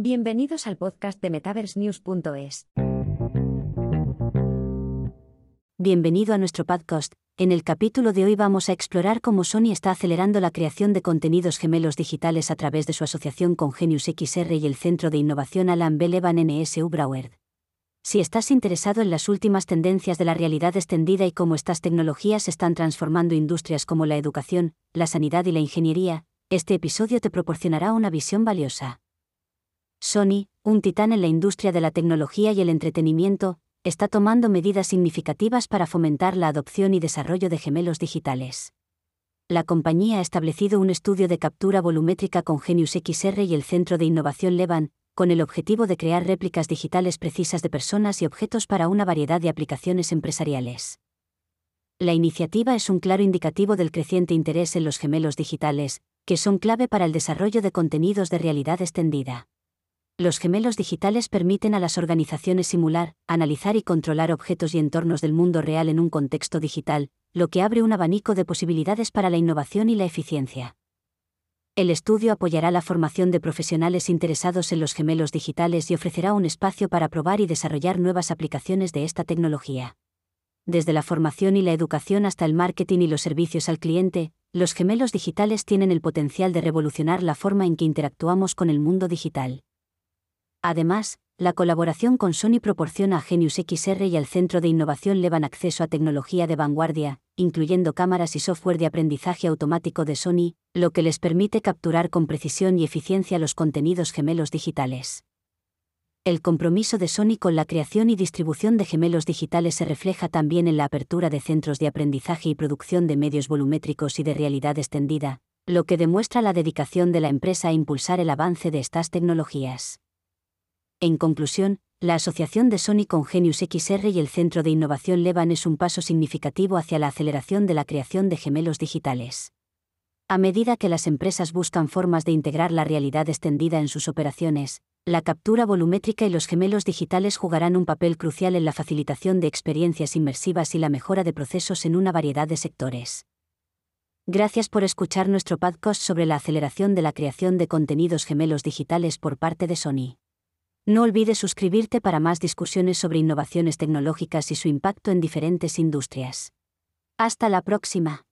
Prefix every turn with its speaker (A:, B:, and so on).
A: Bienvenidos al podcast de MetaverseNews.es.
B: Bienvenido a nuestro podcast. En el capítulo de hoy vamos a explorar cómo Sony está acelerando la creación de contenidos gemelos digitales a través de su asociación con Genius XR y el Centro de Innovación Alan B. Levan NSU Broward. Si estás interesado en las últimas tendencias de la realidad extendida y cómo estas tecnologías están transformando industrias como la educación, la sanidad y la ingeniería, este episodio te proporcionará una visión valiosa. Sony, un titán en la industria de la tecnología y el entretenimiento, está tomando medidas significativas para fomentar la adopción y desarrollo de gemelos digitales. La compañía ha establecido un estudio de captura volumétrica con Genius XR y el Centro de Innovación Levan, con el objetivo de crear réplicas digitales precisas de personas y objetos para una variedad de aplicaciones empresariales. La iniciativa es un claro indicativo del creciente interés en los gemelos digitales, que son clave para el desarrollo de contenidos de realidad extendida. Los gemelos digitales permiten a las organizaciones simular, analizar y controlar objetos y entornos del mundo real en un contexto digital, lo que abre un abanico de posibilidades para la innovación y la eficiencia. El estudio apoyará la formación de profesionales interesados en los gemelos digitales y ofrecerá un espacio para probar y desarrollar nuevas aplicaciones de esta tecnología. Desde la formación y la educación hasta el marketing y los servicios al cliente, los gemelos digitales tienen el potencial de revolucionar la forma en que interactuamos con el mundo digital. Además, la colaboración con Sony proporciona a Genius XR y al Centro de Innovación Levan acceso a tecnología de vanguardia, incluyendo cámaras y software de aprendizaje automático de Sony, lo que les permite capturar con precisión y eficiencia los contenidos gemelos digitales. El compromiso de Sony con la creación y distribución de gemelos digitales se refleja también en la apertura de centros de aprendizaje y producción de medios volumétricos y de realidad extendida, lo que demuestra la dedicación de la empresa a impulsar el avance de estas tecnologías. En conclusión, la asociación de Sony con Genius XR y el Centro de Innovación Levan es un paso significativo hacia la aceleración de la creación de gemelos digitales. A medida que las empresas buscan formas de integrar la realidad extendida en sus operaciones, la captura volumétrica y los gemelos digitales jugarán un papel crucial en la facilitación de experiencias inmersivas y la mejora de procesos en una variedad de sectores. Gracias por escuchar nuestro podcast sobre la aceleración de la creación de contenidos gemelos digitales por parte de Sony. No olvides suscribirte para más discusiones sobre innovaciones tecnológicas y su impacto en diferentes industrias. Hasta la próxima.